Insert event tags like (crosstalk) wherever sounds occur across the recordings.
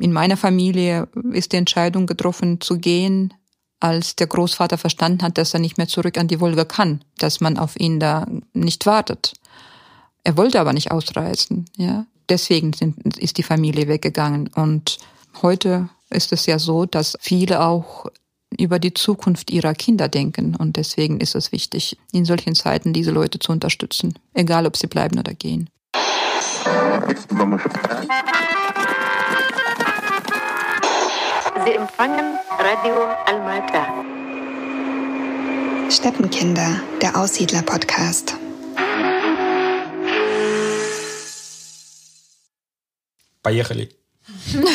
In meiner Familie ist die Entscheidung getroffen zu gehen, als der Großvater verstanden hat, dass er nicht mehr zurück an die Wolga kann, dass man auf ihn da nicht wartet. Er wollte aber nicht ausreisen, ja. Deswegen sind, ist die Familie weggegangen. Und heute ist es ja so, dass viele auch über die Zukunft ihrer Kinder denken. Und deswegen ist es wichtig, in solchen Zeiten diese Leute zu unterstützen, egal ob sie bleiben oder gehen. Sie empfangen Radio Almata. Steppenkinder, der Aussiedler-Podcast. Bayerli. (laughs)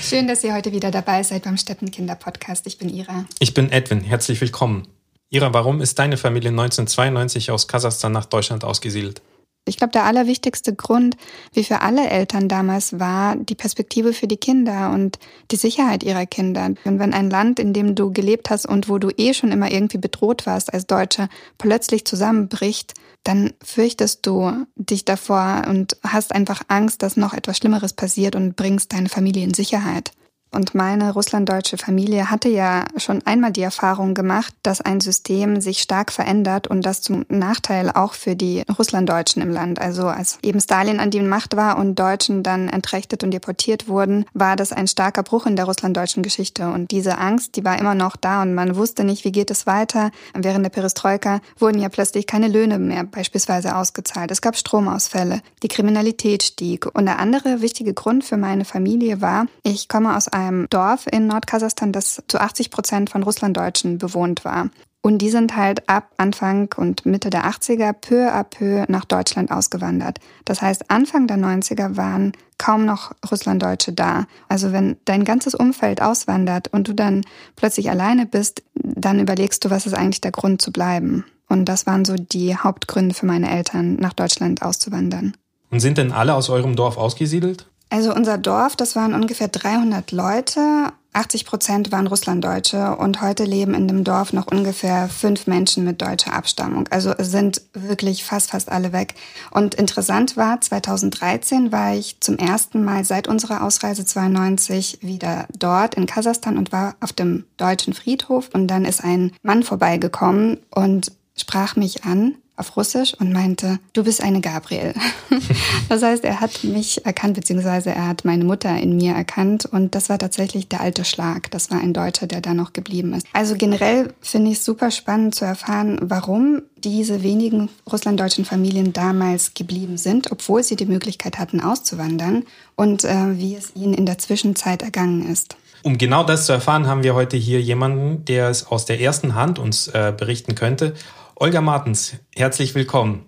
Schön, dass ihr heute wieder dabei seid beim Steppenkinder-Podcast. Ich bin Ira. Ich bin Edwin. Herzlich willkommen. Ira, warum ist deine Familie 1992 aus Kasachstan nach Deutschland ausgesiedelt? Ich glaube, der allerwichtigste Grund, wie für alle Eltern damals war, die Perspektive für die Kinder und die Sicherheit ihrer Kinder. Und wenn ein Land, in dem du gelebt hast und wo du eh schon immer irgendwie bedroht warst als Deutscher, plötzlich zusammenbricht, dann fürchtest du dich davor und hast einfach Angst, dass noch etwas Schlimmeres passiert und bringst deine Familie in Sicherheit. Und meine russlanddeutsche Familie hatte ja schon einmal die Erfahrung gemacht, dass ein System sich stark verändert und das zum Nachteil auch für die Russlanddeutschen im Land. Also als eben Stalin an die Macht war und Deutschen dann entrechtet und deportiert wurden, war das ein starker Bruch in der russlanddeutschen Geschichte. Und diese Angst, die war immer noch da und man wusste nicht, wie geht es weiter. Während der Perestroika wurden ja plötzlich keine Löhne mehr beispielsweise ausgezahlt. Es gab Stromausfälle. Die Kriminalität stieg. Und der andere wichtige Grund für meine Familie war, ich komme aus einem Dorf in Nordkasachstan, das zu 80 Prozent von Russlanddeutschen bewohnt war. Und die sind halt ab Anfang und Mitte der 80er peu à peu nach Deutschland ausgewandert. Das heißt, Anfang der 90er waren kaum noch Russlanddeutsche da. Also wenn dein ganzes Umfeld auswandert und du dann plötzlich alleine bist, dann überlegst du, was ist eigentlich der Grund zu bleiben. Und das waren so die Hauptgründe für meine Eltern, nach Deutschland auszuwandern. Und sind denn alle aus eurem Dorf ausgesiedelt? Also unser Dorf, das waren ungefähr 300 Leute. 80 Prozent waren Russlanddeutsche und heute leben in dem Dorf noch ungefähr fünf Menschen mit deutscher Abstammung. Also es sind wirklich fast, fast alle weg. Und interessant war, 2013 war ich zum ersten Mal seit unserer Ausreise 92 wieder dort in Kasachstan und war auf dem deutschen Friedhof. Und dann ist ein Mann vorbeigekommen und sprach mich an auf Russisch und meinte, du bist eine Gabriel. (laughs) das heißt, er hat mich erkannt, beziehungsweise er hat meine Mutter in mir erkannt und das war tatsächlich der alte Schlag. Das war ein Deutscher, der da noch geblieben ist. Also generell finde ich es super spannend zu erfahren, warum diese wenigen russlanddeutschen Familien damals geblieben sind, obwohl sie die Möglichkeit hatten, auszuwandern und äh, wie es ihnen in der Zwischenzeit ergangen ist. Um genau das zu erfahren, haben wir heute hier jemanden, der es aus der ersten Hand uns äh, berichten könnte. Olga Martens, herzlich willkommen.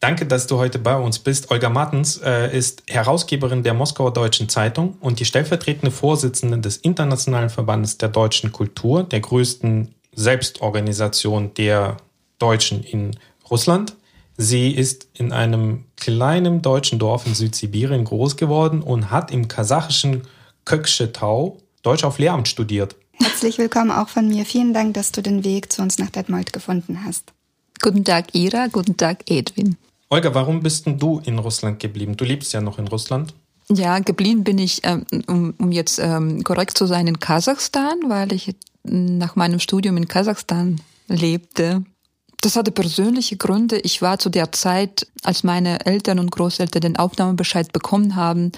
Danke, dass du heute bei uns bist. Olga Martens äh, ist Herausgeberin der Moskauer Deutschen Zeitung und die stellvertretende Vorsitzende des Internationalen Verbandes der deutschen Kultur, der größten Selbstorganisation der Deutschen in Russland. Sie ist in einem kleinen deutschen Dorf in Südsibirien groß geworden und hat im kasachischen Kökschetau Deutsch auf Lehramt studiert. Herzlich willkommen auch von mir. Vielen Dank, dass du den Weg zu uns nach Detmold gefunden hast. Guten Tag, Ira. Guten Tag, Edwin. Olga, warum bist denn du in Russland geblieben? Du lebst ja noch in Russland. Ja, geblieben bin ich, ähm, um, um jetzt ähm, korrekt zu sein, in Kasachstan, weil ich nach meinem Studium in Kasachstan lebte. Das hatte persönliche Gründe. Ich war zu der Zeit, als meine Eltern und Großeltern den Aufnahmebescheid bekommen haben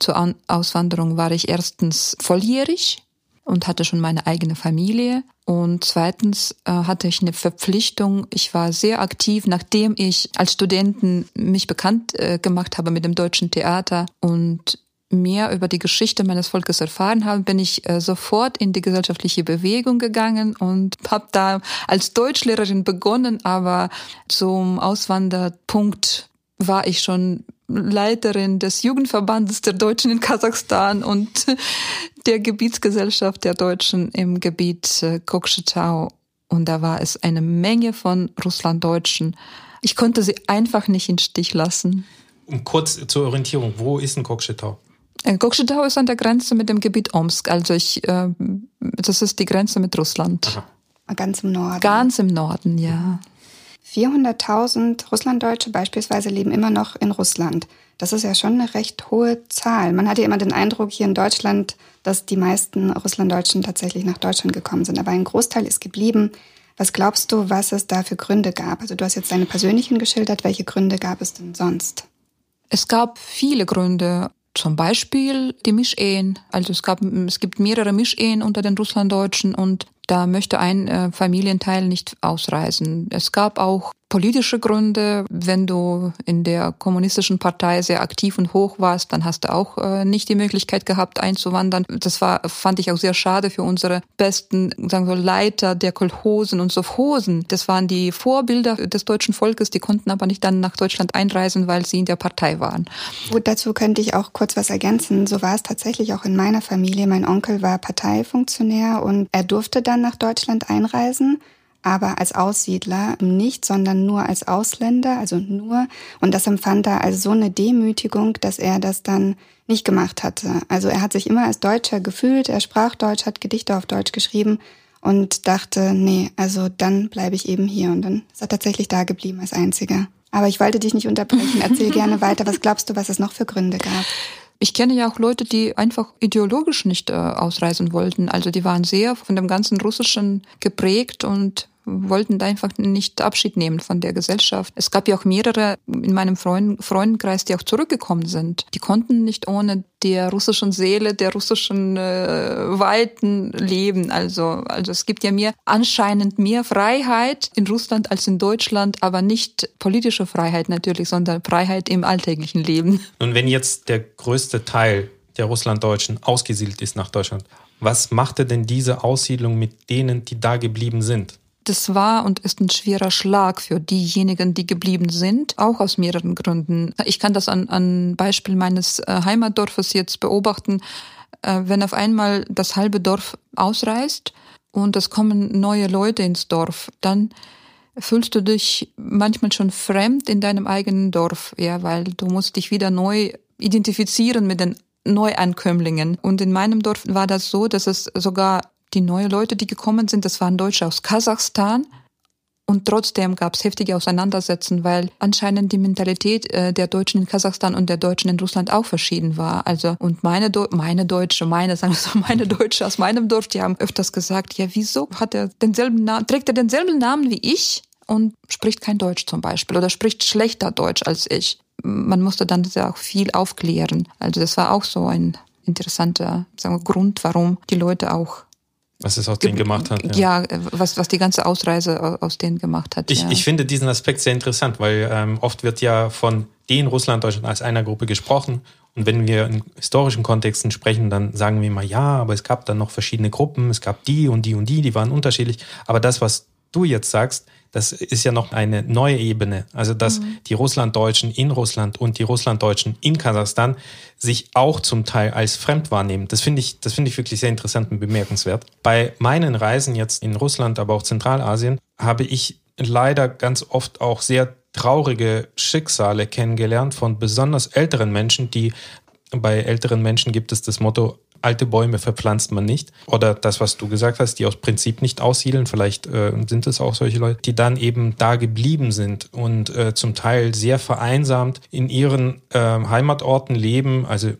zur Auswanderung, war ich erstens volljährig und hatte schon meine eigene Familie. Und zweitens äh, hatte ich eine Verpflichtung. Ich war sehr aktiv, nachdem ich als Studenten mich bekannt äh, gemacht habe mit dem deutschen Theater und mehr über die Geschichte meines Volkes erfahren habe, bin ich äh, sofort in die gesellschaftliche Bewegung gegangen und habe da als Deutschlehrerin begonnen, aber zum Auswanderpunkt war ich schon Leiterin des Jugendverbandes der Deutschen in Kasachstan und (laughs) der Gebietsgesellschaft der Deutschen im Gebiet äh, Kokschetau. Und da war es eine Menge von Russlanddeutschen. Ich konnte sie einfach nicht in Stich lassen. Und kurz zur Orientierung, wo ist denn Kokschetau? Äh, Kokschetau ist an der Grenze mit dem Gebiet Omsk. Also ich, äh, das ist die Grenze mit Russland. Aha. Ganz im Norden. Ganz im Norden, ja. 400.000 Russlanddeutsche beispielsweise leben immer noch in Russland. Das ist ja schon eine recht hohe Zahl. Man hat ja immer den Eindruck hier in Deutschland, dass die meisten Russlanddeutschen tatsächlich nach Deutschland gekommen sind. Aber ein Großteil ist geblieben. Was glaubst du, was es da für Gründe gab? Also du hast jetzt deine persönlichen geschildert. Welche Gründe gab es denn sonst? Es gab viele Gründe. Zum Beispiel die Mischehen. Also es gab, es gibt mehrere Mischehen unter den Russlanddeutschen und da möchte ein äh, Familienteil nicht ausreisen. Es gab auch politische Gründe. Wenn du in der kommunistischen Partei sehr aktiv und hoch warst, dann hast du auch äh, nicht die Möglichkeit gehabt, einzuwandern. Das war, fand ich auch sehr schade für unsere besten, sagen wir, Leiter der Kolchosen und Sovhosen. Das waren die Vorbilder des deutschen Volkes, die konnten aber nicht dann nach Deutschland einreisen, weil sie in der Partei waren. Gut, dazu könnte ich auch kurz was ergänzen. So war es tatsächlich auch in meiner Familie. Mein Onkel war Parteifunktionär und er durfte dann nach Deutschland einreisen aber als Aussiedler nicht, sondern nur als Ausländer, also nur. Und das empfand er als so eine Demütigung, dass er das dann nicht gemacht hatte. Also er hat sich immer als Deutscher gefühlt, er sprach Deutsch, hat Gedichte auf Deutsch geschrieben und dachte, nee, also dann bleibe ich eben hier. Und dann ist er tatsächlich da geblieben als Einziger. Aber ich wollte dich nicht unterbrechen. Erzähl (laughs) gerne weiter. Was glaubst du, was es noch für Gründe gab? Ich kenne ja auch Leute, die einfach ideologisch nicht äh, ausreisen wollten. Also die waren sehr von dem ganzen Russischen geprägt und wollten da einfach nicht Abschied nehmen von der Gesellschaft. Es gab ja auch mehrere in meinem Freund, Freundenkreis, die auch zurückgekommen sind. Die konnten nicht ohne der russischen Seele, der russischen äh, Weiten leben. Also, also es gibt ja mehr, anscheinend mehr Freiheit in Russland als in Deutschland, aber nicht politische Freiheit natürlich, sondern Freiheit im alltäglichen Leben. Und wenn jetzt der größte Teil der Russlanddeutschen ausgesiedelt ist nach Deutschland, was machte denn diese Aussiedlung mit denen, die da geblieben sind? Das war und ist ein schwerer Schlag für diejenigen, die geblieben sind, auch aus mehreren Gründen. Ich kann das an, an Beispiel meines äh, Heimatdorfes jetzt beobachten. Äh, wenn auf einmal das halbe Dorf ausreist und es kommen neue Leute ins Dorf, dann fühlst du dich manchmal schon fremd in deinem eigenen Dorf, ja, weil du musst dich wieder neu identifizieren mit den Neuankömmlingen. Und in meinem Dorf war das so, dass es sogar die neuen Leute, die gekommen sind, das waren Deutsche aus Kasachstan. Und trotzdem gab es heftige Auseinandersetzungen, weil anscheinend die Mentalität äh, der Deutschen in Kasachstan und der Deutschen in Russland auch verschieden war. Also und meine Do meine Deutsche, meine sagen wir so, (laughs) meine Deutsche aus meinem Dorf, die haben öfters gesagt, ja wieso hat er denselben Namen, trägt er denselben Namen wie ich und spricht kein Deutsch zum Beispiel oder spricht schlechter Deutsch als ich. Man musste dann auch viel aufklären. Also das war auch so ein interessanter wir, Grund, warum die Leute auch was es aus denen gemacht hat. Ja, ja was, was die ganze Ausreise aus denen gemacht hat. Ich, ja. ich finde diesen Aspekt sehr interessant, weil ähm, oft wird ja von den Russland, Deutschland als einer Gruppe gesprochen. Und wenn wir in historischen Kontexten sprechen, dann sagen wir immer, ja, aber es gab dann noch verschiedene Gruppen, es gab die und die und die, die waren unterschiedlich. Aber das, was du jetzt sagst, das ist ja noch eine neue Ebene. Also, dass mhm. die Russlanddeutschen in Russland und die Russlanddeutschen in Kasachstan sich auch zum Teil als fremd wahrnehmen. Das finde ich, das finde ich wirklich sehr interessant und bemerkenswert. Bei meinen Reisen jetzt in Russland, aber auch Zentralasien, habe ich leider ganz oft auch sehr traurige Schicksale kennengelernt von besonders älteren Menschen, die bei älteren Menschen gibt es das Motto, alte Bäume verpflanzt man nicht. Oder das, was du gesagt hast, die aus Prinzip nicht aussiedeln. Vielleicht äh, sind es auch solche Leute, die dann eben da geblieben sind und äh, zum Teil sehr vereinsamt in ihren äh, Heimatorten leben. Also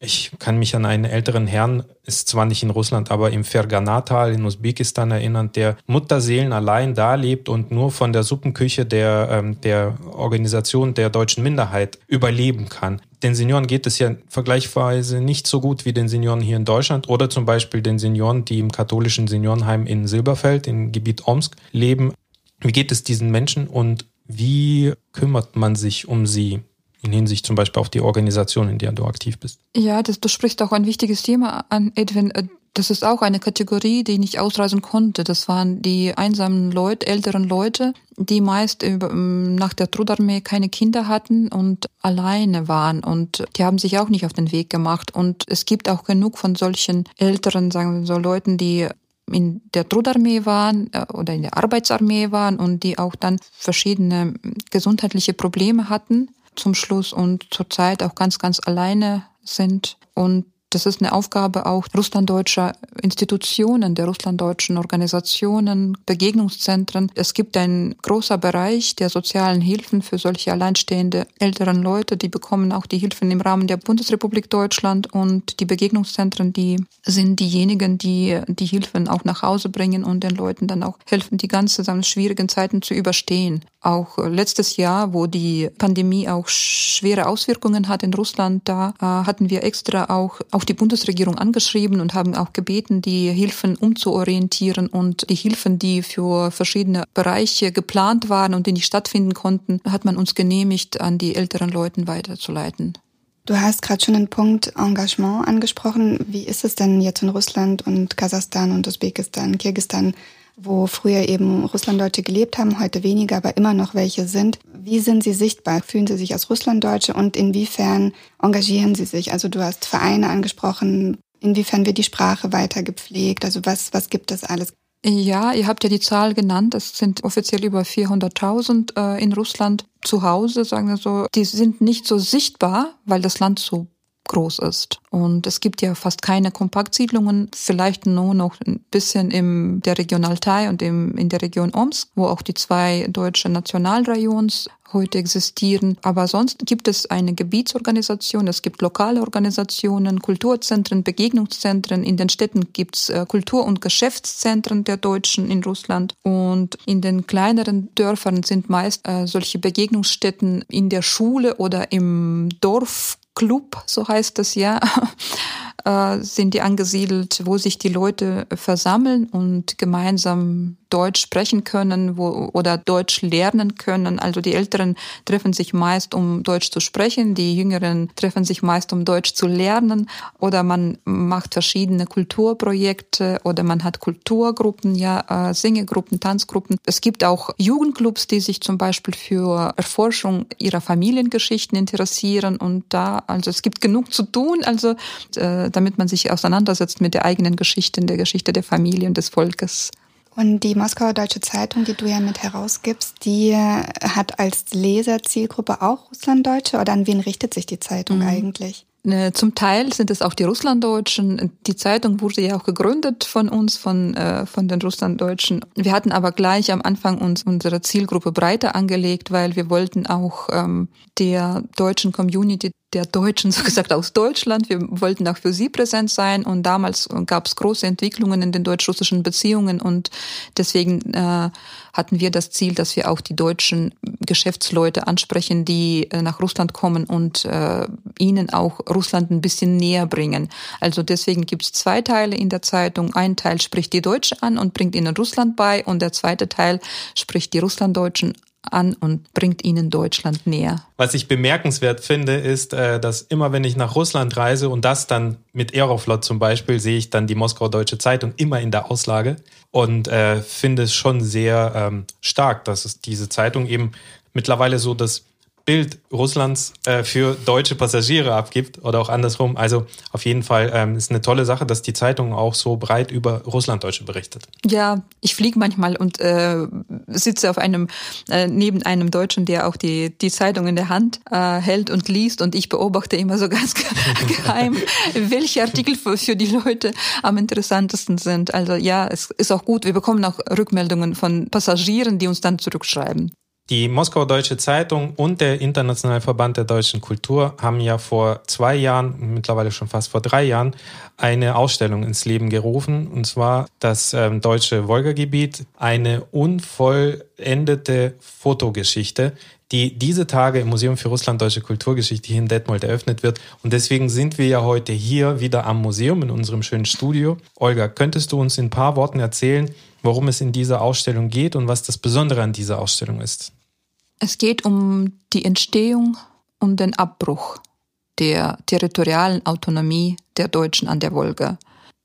ich kann mich an einen älteren Herrn, ist zwar nicht in Russland, aber im Ferganatal in Usbekistan erinnern, der Mutterseelen allein da lebt und nur von der Suppenküche der, ähm, der Organisation der deutschen Minderheit überleben kann. Den Senioren geht es ja vergleichsweise nicht so gut wie den Senioren hier in Deutschland oder zum Beispiel den Senioren, die im katholischen Seniorenheim in Silberfeld im Gebiet Omsk leben. Wie geht es diesen Menschen und wie kümmert man sich um sie? in Hinsicht zum Beispiel auf die Organisation, in der du aktiv bist. Ja, das, du sprichst auch ein wichtiges Thema an, Edwin. Das ist auch eine Kategorie, die nicht ausreisen konnte. Das waren die einsamen Leute, älteren Leute, die meist ähm, nach der Trudarmee keine Kinder hatten und alleine waren. Und die haben sich auch nicht auf den Weg gemacht. Und es gibt auch genug von solchen älteren, sagen wir so, Leuten, die in der Trudarmee waren äh, oder in der Arbeitsarmee waren und die auch dann verschiedene gesundheitliche Probleme hatten zum Schluss und zurzeit auch ganz, ganz alleine sind. Und Das ist eine Aufgabe auch russlanddeutscher Institutionen, der russlanddeutschen Organisationen, Begegnungszentren. Es gibt ein großer Bereich der sozialen Hilfen für solche alleinstehende älteren Leute. Die bekommen auch die Hilfen im Rahmen der Bundesrepublik Deutschland und die Begegnungszentren, die sind diejenigen, die die Hilfen auch nach Hause bringen und den Leuten dann auch helfen, die ganze schwierigen Zeiten zu überstehen. Auch letztes Jahr, wo die Pandemie auch schwere Auswirkungen hat in Russland, da äh, hatten wir extra auch auch die Bundesregierung angeschrieben und haben auch gebeten, die Hilfen umzuorientieren und die Hilfen, die für verschiedene Bereiche geplant waren und die nicht stattfinden konnten, hat man uns genehmigt, an die älteren Leuten weiterzuleiten. Du hast gerade schon den Punkt Engagement angesprochen. Wie ist es denn jetzt in Russland und Kasachstan und Usbekistan, Kirgistan, wo früher eben Russlanddeutsche gelebt haben, heute weniger, aber immer noch welche sind? Wie sind sie sichtbar? Fühlen sie sich als Russlanddeutsche und inwiefern engagieren sie sich? Also du hast Vereine angesprochen. Inwiefern wird die Sprache weiter gepflegt? Also was, was gibt es alles? Ja, ihr habt ja die Zahl genannt. Es sind offiziell über 400.000 äh, in Russland zu Hause, sagen wir so. Die sind nicht so sichtbar, weil das Land so groß ist. Und es gibt ja fast keine Kompaktsiedlungen, vielleicht nur noch ein bisschen in der Region Altai und im, in der Region Omsk, wo auch die zwei deutschen Nationalrayons heute existieren. Aber sonst gibt es eine Gebietsorganisation, es gibt lokale Organisationen, Kulturzentren, Begegnungszentren. In den Städten gibt es äh, Kultur- und Geschäftszentren der Deutschen in Russland. Und in den kleineren Dörfern sind meist äh, solche Begegnungsstätten in der Schule oder im Dorf Club, so heißt es ja, äh, sind die angesiedelt, wo sich die Leute versammeln und gemeinsam Deutsch sprechen können wo, oder Deutsch lernen können. Also die Älteren treffen sich meist, um Deutsch zu sprechen, die Jüngeren treffen sich meist, um Deutsch zu lernen. Oder man macht verschiedene Kulturprojekte oder man hat Kulturgruppen, ja, äh, Singegruppen, Tanzgruppen. Es gibt auch Jugendclubs, die sich zum Beispiel für Erforschung ihrer Familiengeschichten interessieren. Und da, also es gibt genug zu tun, also äh, damit man sich auseinandersetzt mit der eigenen Geschichte, der Geschichte der Familie und des Volkes. Und die Moskauer Deutsche Zeitung, die du ja mit herausgibst, die hat als Leserzielgruppe auch Russlanddeutsche oder an wen richtet sich die Zeitung mhm. eigentlich? Ne, zum Teil sind es auch die Russlanddeutschen. Die Zeitung wurde ja auch gegründet von uns, von, äh, von den Russlanddeutschen. Wir hatten aber gleich am Anfang uns unsere Zielgruppe breiter angelegt, weil wir wollten auch ähm, der deutschen Community der Deutschen, (laughs) so gesagt aus Deutschland. Wir wollten auch für sie präsent sein und damals gab es große Entwicklungen in den deutsch-russischen Beziehungen und deswegen äh, hatten wir das Ziel, dass wir auch die deutschen Geschäftsleute ansprechen, die äh, nach Russland kommen und äh, ihnen auch Russland ein bisschen näher bringen. Also deswegen gibt es zwei Teile in der Zeitung. Ein Teil spricht die Deutsche an und bringt ihnen Russland bei und der zweite Teil spricht die Russlanddeutschen an und bringt ihnen Deutschland näher. Was ich bemerkenswert finde, ist, äh, dass immer wenn ich nach Russland reise und das dann mit Aeroflot zum Beispiel, sehe ich dann die Moskauer Deutsche Zeitung immer in der Auslage und äh, finde es schon sehr ähm, stark, dass es diese Zeitung eben mittlerweile so das Bild Russlands äh, für deutsche Passagiere abgibt oder auch andersrum. Also auf jeden Fall ähm, ist eine tolle Sache, dass die Zeitung auch so breit über Russlanddeutsche berichtet. Ja, ich fliege manchmal und äh, sitze auf einem äh, neben einem Deutschen, der auch die die Zeitung in der Hand äh, hält und liest und ich beobachte immer so (laughs) ganz geheim, welche Artikel für, für die Leute am interessantesten sind. Also ja, es ist auch gut. Wir bekommen auch Rückmeldungen von Passagieren, die uns dann zurückschreiben. Die Moskauer Deutsche Zeitung und der Internationale Verband der deutschen Kultur haben ja vor zwei Jahren, mittlerweile schon fast vor drei Jahren, eine Ausstellung ins Leben gerufen, und zwar das ähm, deutsche Wolgagebiet, eine unvollendete Fotogeschichte, die diese Tage im Museum für Russland Deutsche Kulturgeschichte hier in Detmold eröffnet wird. Und deswegen sind wir ja heute hier wieder am Museum in unserem schönen Studio. Olga, könntest du uns in ein paar Worten erzählen, worum es in dieser Ausstellung geht und was das Besondere an dieser Ausstellung ist? Es geht um die Entstehung und den Abbruch der territorialen Autonomie der Deutschen an der Wolga.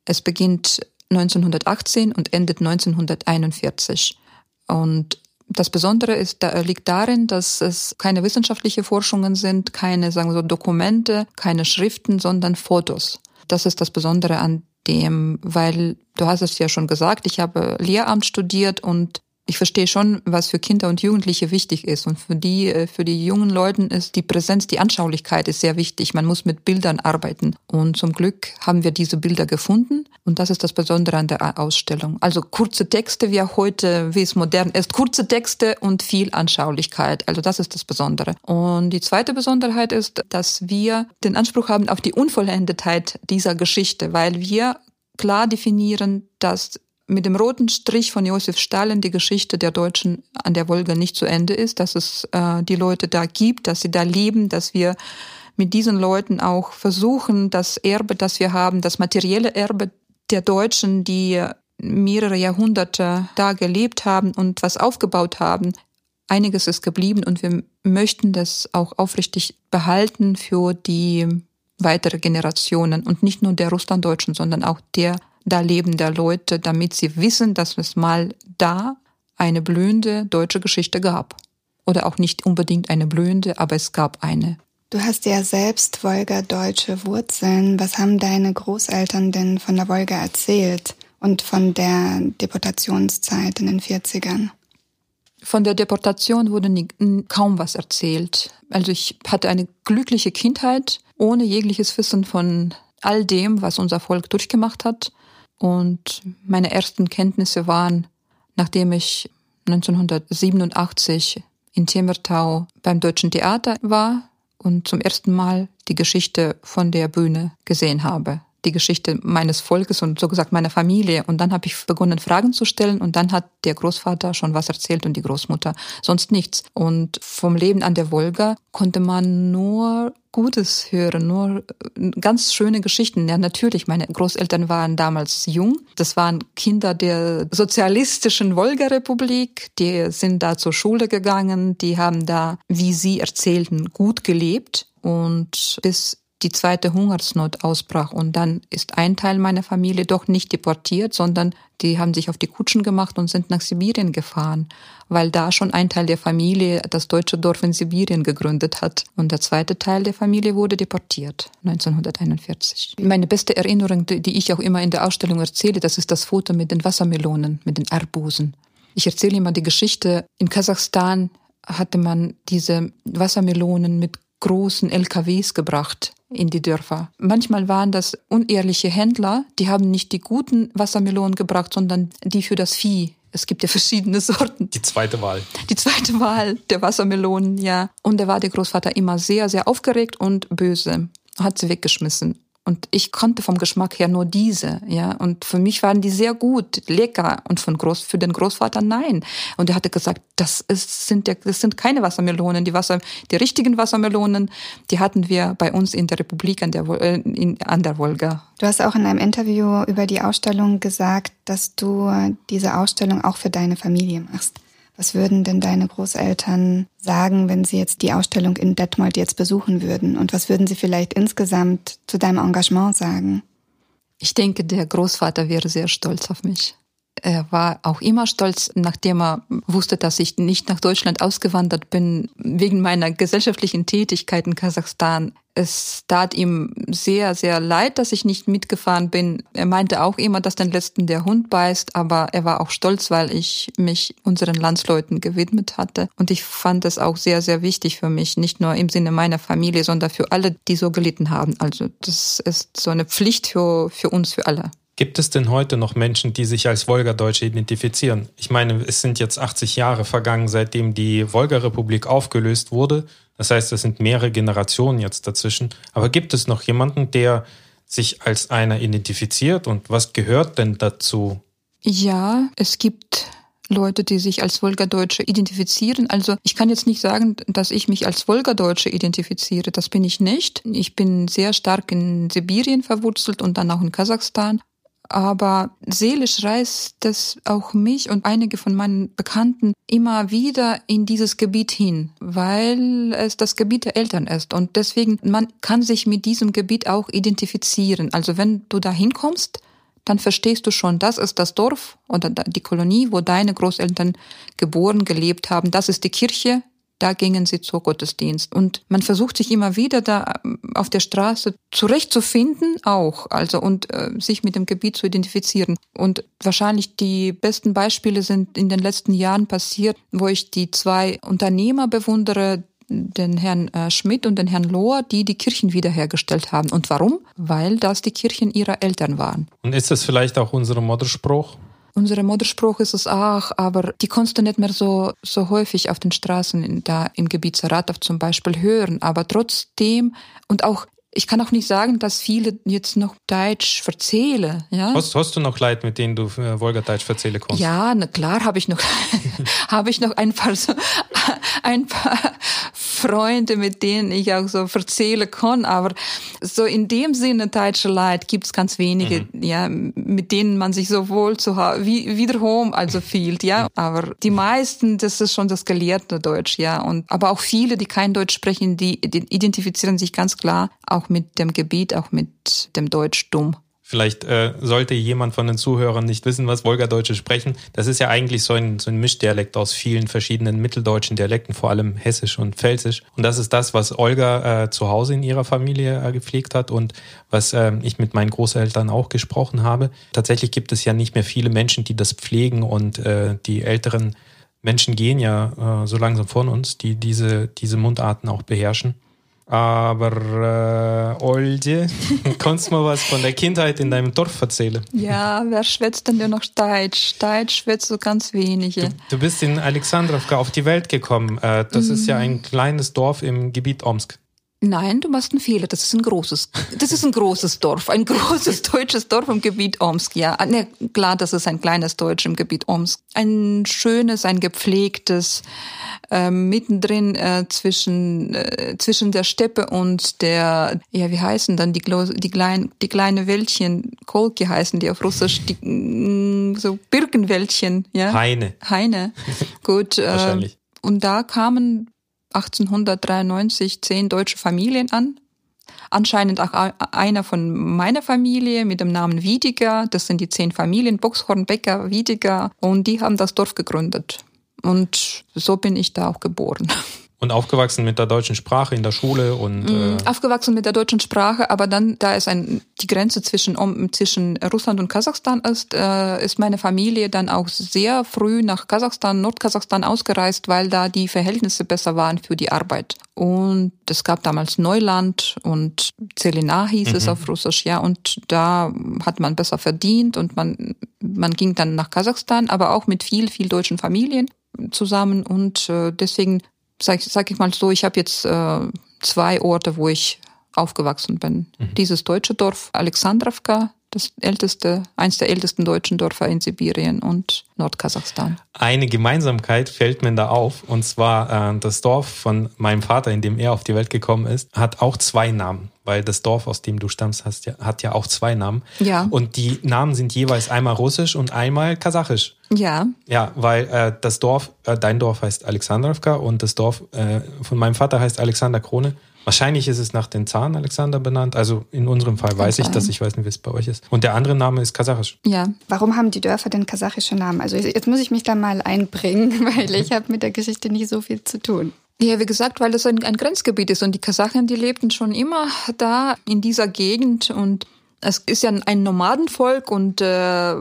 Es beginnt 1918 und endet 1941. Und das Besondere ist, da, liegt darin, dass es keine wissenschaftliche Forschungen sind, keine, sagen wir so, Dokumente, keine Schriften, sondern Fotos. Das ist das Besondere an dem, weil du hast es ja schon gesagt, ich habe Lehramt studiert und ich verstehe schon, was für Kinder und Jugendliche wichtig ist. Und für die, äh, für die jungen Leuten ist die Präsenz, die Anschaulichkeit ist sehr wichtig. Man muss mit Bildern arbeiten. Und zum Glück haben wir diese Bilder gefunden. Und das ist das Besondere an der Ausstellung. Also kurze Texte, wie auch heute, wie es modern ist, kurze Texte und viel Anschaulichkeit. Also das ist das Besondere. Und die zweite Besonderheit ist, dass wir den Anspruch haben auf die Unvollendetheit dieser Geschichte, weil wir klar definieren, dass mit dem roten Strich von Josef Stalin die Geschichte der Deutschen an der Wolga nicht zu Ende ist, dass es äh, die Leute da gibt, dass sie da leben, dass wir mit diesen Leuten auch versuchen, das Erbe, das wir haben, das materielle Erbe der Deutschen, die mehrere Jahrhunderte da gelebt haben und was aufgebaut haben, einiges ist geblieben und wir möchten das auch aufrichtig behalten für die weitere Generationen und nicht nur der Russlanddeutschen, sondern auch der da lebender Leute, damit sie wissen, dass es mal da eine blühende deutsche Geschichte gab. Oder auch nicht unbedingt eine blühende, aber es gab eine. Du hast ja selbst Wolga-deutsche Wurzeln. Was haben deine Großeltern denn von der Wolga erzählt und von der Deportationszeit in den 40ern? Von der Deportation wurde nie, kaum was erzählt. Also ich hatte eine glückliche Kindheit ohne jegliches Wissen von all dem, was unser Volk durchgemacht hat. Und meine ersten Kenntnisse waren, nachdem ich 1987 in Temertau beim Deutschen Theater war und zum ersten Mal die Geschichte von der Bühne gesehen habe die Geschichte meines Volkes und so gesagt meiner Familie. Und dann habe ich begonnen, Fragen zu stellen und dann hat der Großvater schon was erzählt und die Großmutter sonst nichts. Und vom Leben an der Wolga konnte man nur Gutes hören, nur äh, ganz schöne Geschichten. Ja, natürlich, meine Großeltern waren damals jung. Das waren Kinder der sozialistischen Wolga-Republik. Die sind da zur Schule gegangen. Die haben da, wie sie erzählten, gut gelebt. Und bis die zweite Hungersnot ausbrach. Und dann ist ein Teil meiner Familie doch nicht deportiert, sondern die haben sich auf die Kutschen gemacht und sind nach Sibirien gefahren, weil da schon ein Teil der Familie das deutsche Dorf in Sibirien gegründet hat. Und der zweite Teil der Familie wurde deportiert 1941. Meine beste Erinnerung, die ich auch immer in der Ausstellung erzähle, das ist das Foto mit den Wassermelonen, mit den Arbusen. Ich erzähle immer die Geschichte, in Kasachstan hatte man diese Wassermelonen mit großen LKWs gebracht in die Dörfer. Manchmal waren das unehrliche Händler, die haben nicht die guten Wassermelonen gebracht, sondern die für das Vieh. Es gibt ja verschiedene (laughs) Sorten. Die zweite Wahl. Die zweite Wahl der Wassermelonen, ja. Und da war der Großvater immer sehr, sehr aufgeregt und böse. Hat sie weggeschmissen. Und ich konnte vom Geschmack her nur diese, ja. Und für mich waren die sehr gut, lecker. Und von Groß, für den Großvater nein. Und er hatte gesagt, das ist, sind ja, das sind keine Wassermelonen. Die Wasser, die richtigen Wassermelonen, die hatten wir bei uns in der Republik an der, äh, in, an der Wolga. Du hast auch in einem Interview über die Ausstellung gesagt, dass du diese Ausstellung auch für deine Familie machst. Was würden denn deine Großeltern sagen, wenn sie jetzt die Ausstellung in Detmold jetzt besuchen würden? Und was würden sie vielleicht insgesamt zu deinem Engagement sagen? Ich denke, der Großvater wäre sehr stolz auf mich. Er war auch immer stolz, nachdem er wusste, dass ich nicht nach Deutschland ausgewandert bin, wegen meiner gesellschaftlichen Tätigkeit in Kasachstan. Es tat ihm sehr, sehr leid, dass ich nicht mitgefahren bin. Er meinte auch immer, dass den letzten der Hund beißt, aber er war auch stolz, weil ich mich unseren Landsleuten gewidmet hatte. Und ich fand es auch sehr, sehr wichtig für mich, nicht nur im Sinne meiner Familie, sondern für alle, die so gelitten haben. Also das ist so eine Pflicht für, für uns, für alle. Gibt es denn heute noch Menschen, die sich als Wolgadeutsche identifizieren? Ich meine, es sind jetzt 80 Jahre vergangen, seitdem die Wolga-Republik aufgelöst wurde. Das heißt, es sind mehrere Generationen jetzt dazwischen. Aber gibt es noch jemanden, der sich als einer identifiziert? Und was gehört denn dazu? Ja, es gibt Leute, die sich als Wolgadeutsche identifizieren. Also ich kann jetzt nicht sagen, dass ich mich als Wolgadeutsche identifiziere. Das bin ich nicht. Ich bin sehr stark in Sibirien verwurzelt und dann auch in Kasachstan aber seelisch reißt es auch mich und einige von meinen Bekannten immer wieder in dieses Gebiet hin, weil es das Gebiet der Eltern ist und deswegen man kann sich mit diesem Gebiet auch identifizieren. Also wenn du da hinkommst, dann verstehst du schon, das ist das Dorf oder die Kolonie, wo deine Großeltern geboren, gelebt haben. Das ist die Kirche, da gingen sie zur Gottesdienst. Und man versucht sich immer wieder da ähm, auf der Straße zurechtzufinden auch, also und äh, sich mit dem Gebiet zu identifizieren. Und wahrscheinlich die besten Beispiele sind in den letzten Jahren passiert, wo ich die zwei Unternehmer bewundere, den Herrn äh, Schmidt und den Herrn Lohr, die die Kirchen wiederhergestellt haben. Und warum? Weil das die Kirchen ihrer Eltern waren. Und ist das vielleicht auch unser Mutterspruch? Unsere Mutterspruch ist es auch, aber die kannst du nicht mehr so, so häufig auf den Straßen in, da im Gebiet Saratow zum Beispiel hören. Aber trotzdem und auch ich kann auch nicht sagen, dass viele jetzt noch Deutsch verzählen. Ja? Hast, hast du noch Leute, mit denen du äh, Wolga-Deutsch verzählen kannst? Ja, na klar habe ich noch, (laughs) habe ich noch ein paar, so, ein paar Freunde, mit denen ich auch so verzählen kann. Aber so in dem Sinne deutsche Leute gibt es ganz wenige, mhm. ja, mit denen man sich so wohl zu wie wiederum also fühlt, ja. Aber die meisten, das ist schon das gelehrte Deutsch, ja. Und aber auch viele, die kein Deutsch sprechen, die, die identifizieren sich ganz klar auch mit dem Gebiet, auch mit dem Deutsch dumm. Vielleicht äh, sollte jemand von den Zuhörern nicht wissen, was Wolgadeutsche sprechen. Das ist ja eigentlich so ein, so ein Mischdialekt aus vielen verschiedenen mitteldeutschen Dialekten, vor allem Hessisch und Pfälzisch. Und das ist das, was Olga äh, zu Hause in ihrer Familie äh, gepflegt hat und was äh, ich mit meinen Großeltern auch gesprochen habe. Tatsächlich gibt es ja nicht mehr viele Menschen, die das pflegen und äh, die älteren Menschen gehen ja äh, so langsam von uns, die diese, diese Mundarten auch beherrschen. Aber äh, Olje, (laughs) kannst du mal was von der Kindheit in deinem Dorf erzählen? Ja, wer schwätzt denn nur noch Deutsch? Deutsch schwätzt so ganz wenige. Du, du bist in Alexandrovka auf die Welt gekommen. Äh, das mm. ist ja ein kleines Dorf im Gebiet Omsk. Nein, du machst einen Fehler. Das ist ein großes, das ist ein großes Dorf, ein großes (laughs) deutsches Dorf im Gebiet Omsk. Ja, ne, klar, das ist ein kleines Deutsch im Gebiet Omsk. Ein schönes, ein gepflegtes, äh, mittendrin äh, zwischen äh, zwischen der Steppe und der, ja, wie heißen dann die die kleinen die kleine Wäldchen, Kolki heißen die auf Russisch, die mm, so Birkenwäldchen, ja. Heine. Heine. (laughs) Gut. Äh, Wahrscheinlich. Und da kamen 1893 zehn deutsche Familien an. Anscheinend auch einer von meiner Familie mit dem Namen Wiedeger. Das sind die zehn Familien, Boxhorn, Becker, Wiedeger. Und die haben das Dorf gegründet. Und so bin ich da auch geboren. (laughs) Und aufgewachsen mit der deutschen Sprache in der Schule und mm, äh aufgewachsen mit der deutschen Sprache, aber dann, da es ein, die Grenze zwischen zwischen Russland und Kasachstan ist, äh, ist meine Familie dann auch sehr früh nach Kasachstan, Nordkasachstan ausgereist, weil da die Verhältnisse besser waren für die Arbeit. Und es gab damals Neuland und Zelina hieß mhm. es auf Russisch, ja, und da hat man besser verdient und man man ging dann nach Kasachstan, aber auch mit viel viel deutschen Familien zusammen und äh, deswegen sag, sag ich mal so, ich habe jetzt äh, zwei Orte, wo ich aufgewachsen bin. Mhm. Dieses deutsche Dorf Alexandrovka, das älteste, eins der ältesten deutschen Dörfer in Sibirien und Nordkasachstan. Eine Gemeinsamkeit fällt mir da auf, und zwar äh, das Dorf von meinem Vater, in dem er auf die Welt gekommen ist, hat auch zwei Namen, weil das Dorf, aus dem du stammst, hast, ja, hat ja auch zwei Namen. Ja. Und die Namen sind jeweils einmal russisch und einmal kasachisch. Ja. Ja, weil äh, das Dorf, äh, dein Dorf heißt Alexandrovka und das Dorf äh, von meinem Vater heißt Alexander Krone. Wahrscheinlich ist es nach dem Zahn Alexander benannt. Also in unserem Fall weiß ich das. Ich weiß nicht, wie es bei euch ist. Und der andere Name ist kasachisch. Ja. Warum haben die Dörfer denn kasachische Namen? Also jetzt muss ich mich da mal einbringen, (laughs) weil ich habe mit der Geschichte nicht so viel zu tun. Ja, wie gesagt, weil das ein, ein Grenzgebiet ist und die Kasachen, die lebten schon immer da in dieser Gegend und es ist ja ein Nomadenvolk und äh,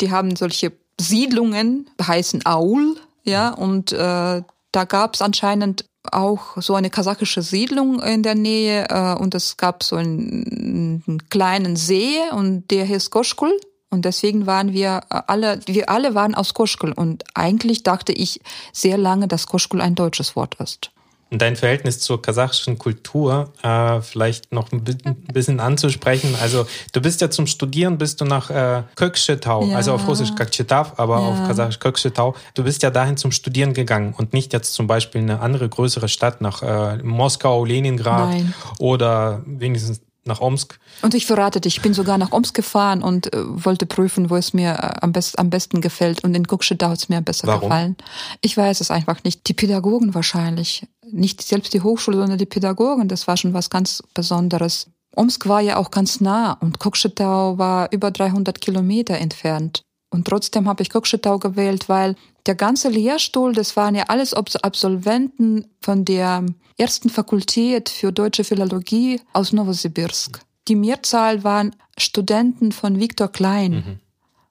die haben solche Siedlungen, heißen Aul, ja, und äh, da gab es anscheinend auch so eine kasachische Siedlung in der Nähe äh, und es gab so einen, einen kleinen See und der hieß Koschkul. Und deswegen waren wir alle, wir alle waren aus Koschkul. Und eigentlich dachte ich sehr lange, dass Koschkul ein deutsches Wort ist dein Verhältnis zur kasachischen Kultur äh, vielleicht noch ein (laughs) bisschen anzusprechen. Also du bist ja zum Studieren, bist du nach äh, Kökschetau, ja. also auf Russisch Kakchetav, aber ja. auf Kasachisch Kökschetau. Du bist ja dahin zum Studieren gegangen und nicht jetzt zum Beispiel eine andere größere Stadt nach äh, Moskau, Leningrad Nein. oder wenigstens nach Omsk. Und ich verrate dich, ich bin sogar nach Omsk gefahren und äh, wollte prüfen, wo es mir äh, am, best, am besten gefällt. Und in Gukschedau hat es mir besser Warum? gefallen. Ich weiß es einfach nicht. Die Pädagogen wahrscheinlich. Nicht selbst die Hochschule, sondern die Pädagogen. Das war schon was ganz Besonderes. Omsk war ja auch ganz nah und Kokschetau war über 300 Kilometer entfernt. Und trotzdem habe ich Kokschetau gewählt, weil der ganze Lehrstuhl, das waren ja alles Absolventen von der ersten Fakultät für deutsche Philologie aus Novosibirsk. Die Mehrzahl waren Studenten von Viktor Klein. Mhm.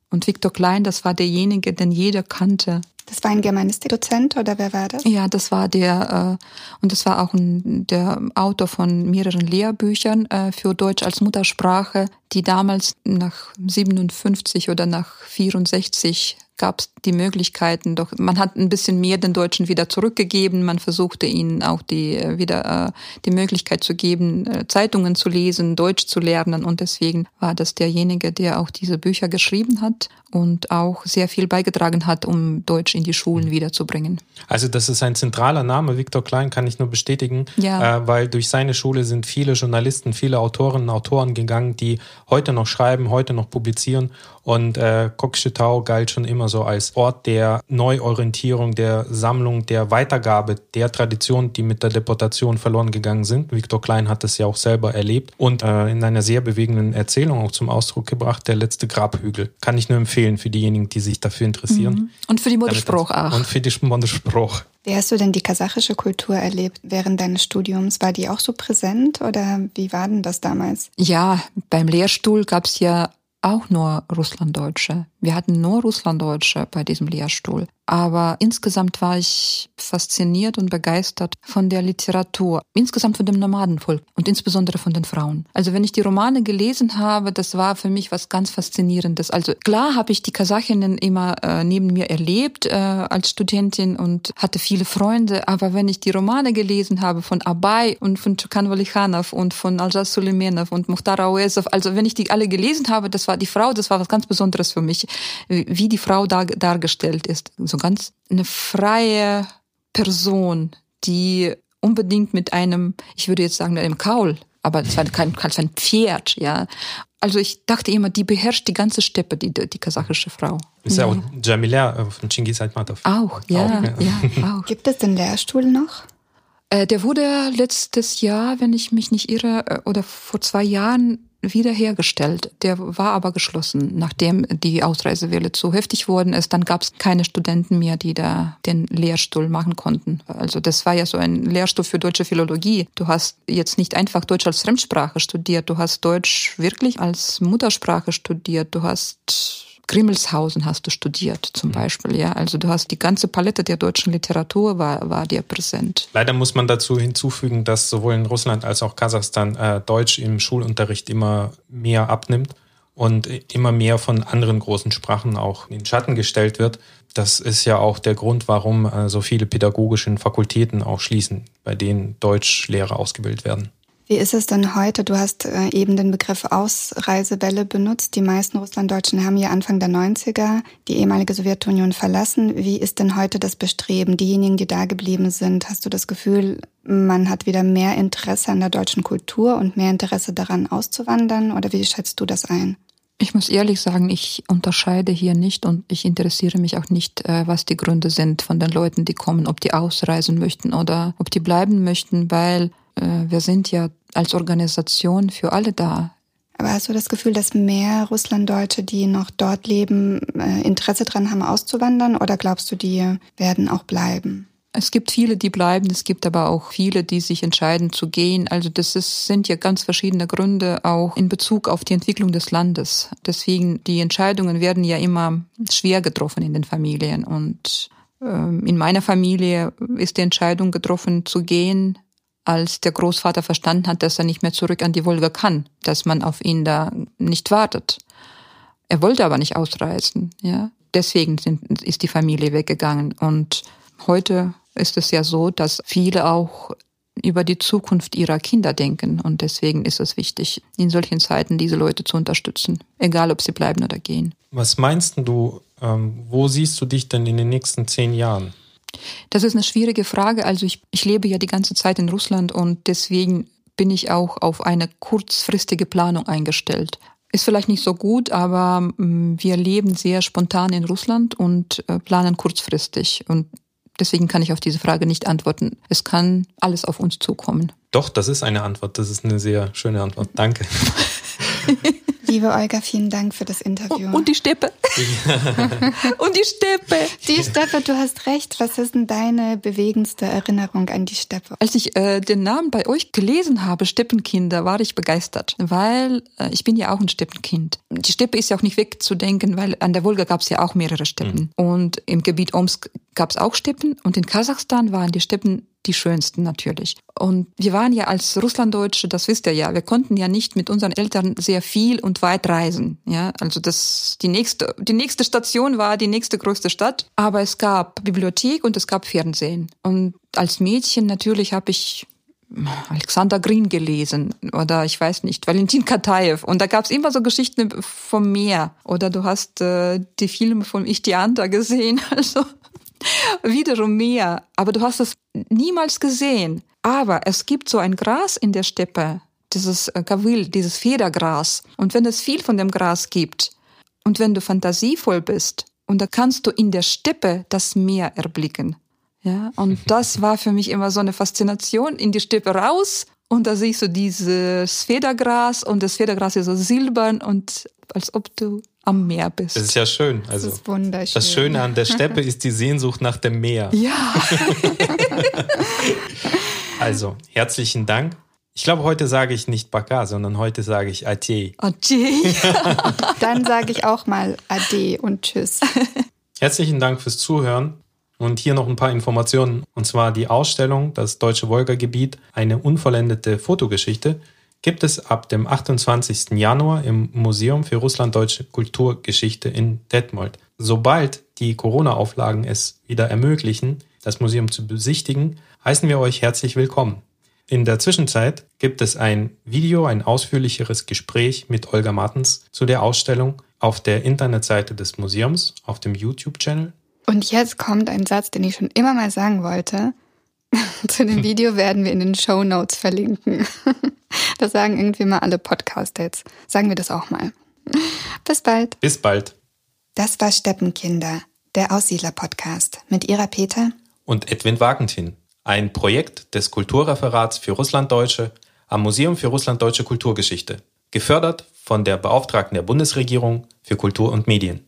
Und Viktor Klein, das war derjenige, den jeder kannte. Das war ein Germanistikdozent oder wer war das? Ja, das war der äh, und das war auch der Autor von mehreren Lehrbüchern äh, für Deutsch als Muttersprache, die damals nach 57 oder nach 64 gab es die Möglichkeiten, doch man hat ein bisschen mehr den Deutschen wieder zurückgegeben. Man versuchte ihnen auch die äh, wieder äh, die Möglichkeit zu geben, äh, Zeitungen zu lesen, Deutsch zu lernen. Und deswegen war das derjenige, der auch diese Bücher geschrieben hat und auch sehr viel beigetragen hat, um Deutsch in die Schulen wiederzubringen. Also das ist ein zentraler Name. Viktor Klein kann ich nur bestätigen, ja. äh, weil durch seine Schule sind viele Journalisten, viele Autorinnen und Autoren gegangen, die heute noch schreiben, heute noch publizieren. Und äh, Kokschetau galt schon immer so als Ort der Neuorientierung, der Sammlung, der Weitergabe der Traditionen, die mit der Deportation verloren gegangen sind. Viktor Klein hat das ja auch selber erlebt und äh, in einer sehr bewegenden Erzählung auch zum Ausdruck gebracht, der letzte Grabhügel. Kann ich nur empfehlen für diejenigen, die sich dafür interessieren. Mhm. Und für die Mutterspruch auch. Und für die Mutterspruch. Wie hast du denn die kasachische Kultur erlebt während deines Studiums? War die auch so präsent oder wie war denn das damals? Ja, beim Lehrstuhl gab es ja auch nur Russlanddeutsche. Wir hatten nur Russlanddeutsche bei diesem Lehrstuhl. Aber insgesamt war ich fasziniert und begeistert von der Literatur, insgesamt von dem Nomadenvolk und insbesondere von den Frauen. Also wenn ich die Romane gelesen habe, das war für mich was ganz Faszinierendes. Also klar habe ich die Kasachinnen immer äh, neben mir erlebt äh, als Studentin und hatte viele Freunde, aber wenn ich die Romane gelesen habe von Abay und von Chukan Walichanov und von Aljaz Suleimanov und Mukhtar Auesov, also wenn ich die alle gelesen habe, das war die Frau, das war was ganz Besonderes für mich, wie die Frau dar dargestellt ist. So ganz eine freie Person, die unbedingt mit einem, ich würde jetzt sagen, einem Kaul, aber es war kein, kein Pferd, ja. Also ich dachte immer, die beherrscht die ganze Steppe, die, die kasachische Frau. Ist ja, auch Jamila äh, von Chingis Aitmatov. Auch, ja, auch, ja. ja auch. Gibt es den Lehrstuhl noch? Äh, der wurde letztes Jahr, wenn ich mich nicht irre, äh, oder vor zwei Jahren wiederhergestellt. Der war aber geschlossen. Nachdem die Ausreisewelle zu heftig worden ist, dann gab es keine Studenten mehr, die da den Lehrstuhl machen konnten. Also das war ja so ein Lehrstuhl für deutsche Philologie. Du hast jetzt nicht einfach Deutsch als Fremdsprache studiert, du hast Deutsch wirklich als Muttersprache studiert, du hast Grimmelshausen hast du studiert zum mhm. Beispiel, ja. Also du hast die ganze Palette der deutschen Literatur war, war dir präsent. Leider muss man dazu hinzufügen, dass sowohl in Russland als auch Kasachstan äh, Deutsch im Schulunterricht immer mehr abnimmt und immer mehr von anderen großen Sprachen auch in den Schatten gestellt wird. Das ist ja auch der Grund, warum äh, so viele pädagogische Fakultäten auch schließen, bei denen Deutschlehrer ausgebildet werden. Wie ist es denn heute? Du hast äh, eben den Begriff Ausreisewelle benutzt. Die meisten Russlanddeutschen haben ja Anfang der 90er die ehemalige Sowjetunion verlassen. Wie ist denn heute das Bestreben? Diejenigen, die da geblieben sind, hast du das Gefühl, man hat wieder mehr Interesse an der deutschen Kultur und mehr Interesse daran auszuwandern? Oder wie schätzt du das ein? Ich muss ehrlich sagen, ich unterscheide hier nicht und ich interessiere mich auch nicht, äh, was die Gründe sind von den Leuten, die kommen, ob die ausreisen möchten oder ob die bleiben möchten, weil äh, wir sind ja als Organisation für alle da. Aber hast du das Gefühl, dass mehr Russlanddeutsche, die noch dort leben, äh, Interesse daran haben, auszuwandern? Oder glaubst du, die werden auch bleiben? Es gibt viele, die bleiben, es gibt aber auch viele, die sich entscheiden zu gehen. Also das ist, sind ja ganz verschiedene Gründe auch in Bezug auf die Entwicklung des Landes. Deswegen, die Entscheidungen werden ja immer schwer getroffen in den Familien. Und ähm, in meiner Familie ist die Entscheidung getroffen zu gehen, als der Großvater verstanden hat, dass er nicht mehr zurück an die Wolga kann, dass man auf ihn da nicht wartet. Er wollte aber nicht ausreisen, ja. Deswegen sind, ist die Familie weggegangen. Und heute ist es ja so, dass viele auch über die Zukunft ihrer Kinder denken. Und deswegen ist es wichtig, in solchen Zeiten diese Leute zu unterstützen, egal ob sie bleiben oder gehen. Was meinst du, ähm, wo siehst du dich denn in den nächsten zehn Jahren? Das ist eine schwierige Frage. Also ich, ich lebe ja die ganze Zeit in Russland und deswegen bin ich auch auf eine kurzfristige Planung eingestellt. Ist vielleicht nicht so gut, aber mm, wir leben sehr spontan in Russland und äh, planen kurzfristig. Und deswegen kann ich auf diese Frage nicht antworten. Es kann alles auf uns zukommen. Doch, das ist eine Antwort. Das ist eine sehr schöne Antwort. Danke. (laughs) (laughs) Liebe Olga, vielen Dank für das Interview. Und die Steppe. (laughs) und die Steppe. Die Steppe, du hast recht. Was ist denn deine bewegendste Erinnerung an die Steppe? Als ich äh, den Namen bei euch gelesen habe, Steppenkinder, war ich begeistert, weil äh, ich bin ja auch ein Steppenkind. Die Steppe ist ja auch nicht wegzudenken, weil an der Wolga gab es ja auch mehrere Steppen. Mhm. Und im Gebiet Omsk gab es auch Steppen und in Kasachstan waren die Steppen die schönsten natürlich. Und wir waren ja als Russlanddeutsche, das wisst ihr ja, wir konnten ja nicht mit unseren Eltern sehr viel und weit reisen. Ja, also das, die nächste, die nächste Station war die nächste größte Stadt. Aber es gab Bibliothek und es gab Fernsehen. Und als Mädchen natürlich habe ich Alexander Green gelesen oder ich weiß nicht, Valentin Kataev. Und da gab es immer so Geschichten vom Meer. Oder du hast äh, die Filme von Ichtianta gesehen. (laughs) Also (laughs) wiederum mehr. Aber du hast es niemals gesehen. Aber es gibt so ein Gras in der Steppe, dieses Kavil, äh, dieses Federgras. Und wenn es viel von dem Gras gibt und wenn du fantasievoll bist, und da kannst du in der Steppe das Meer erblicken. Ja, und (laughs) das war für mich immer so eine Faszination, in die Steppe raus und da siehst du dieses Federgras und das Federgras ist so silbern und als ob du am Meer bist. Das ist ja schön. Also das ist wunderschön. Das Schöne an der Steppe (laughs) ist die Sehnsucht nach dem Meer. Ja. (laughs) also, herzlichen Dank. Ich glaube, heute sage ich nicht Baka, sondern heute sage ich Ade. Ade. (laughs) Dann sage ich auch mal Ade und Tschüss. Herzlichen Dank fürs Zuhören. Und hier noch ein paar Informationen. Und zwar die Ausstellung Das Deutsche Wolgagebiet, eine unvollendete Fotogeschichte gibt es ab dem 28. Januar im Museum für Russlanddeutsche Kulturgeschichte in Detmold. Sobald die Corona-Auflagen es wieder ermöglichen, das Museum zu besichtigen, heißen wir euch herzlich willkommen. In der Zwischenzeit gibt es ein Video, ein ausführlicheres Gespräch mit Olga Martens zu der Ausstellung auf der Internetseite des Museums, auf dem YouTube-Channel. Und jetzt kommt ein Satz, den ich schon immer mal sagen wollte. (laughs) zu dem Video werden wir in den Show Notes verlinken. (laughs) Das sagen irgendwie mal alle Podcaster jetzt. Sagen wir das auch mal. Bis bald. Bis bald. Das war Steppenkinder, der Aussiedler-Podcast mit ihrer Peter und Edwin Wagentin. Ein Projekt des Kulturreferats für Russlanddeutsche am Museum für Russlanddeutsche Kulturgeschichte. Gefördert von der Beauftragten der Bundesregierung für Kultur und Medien.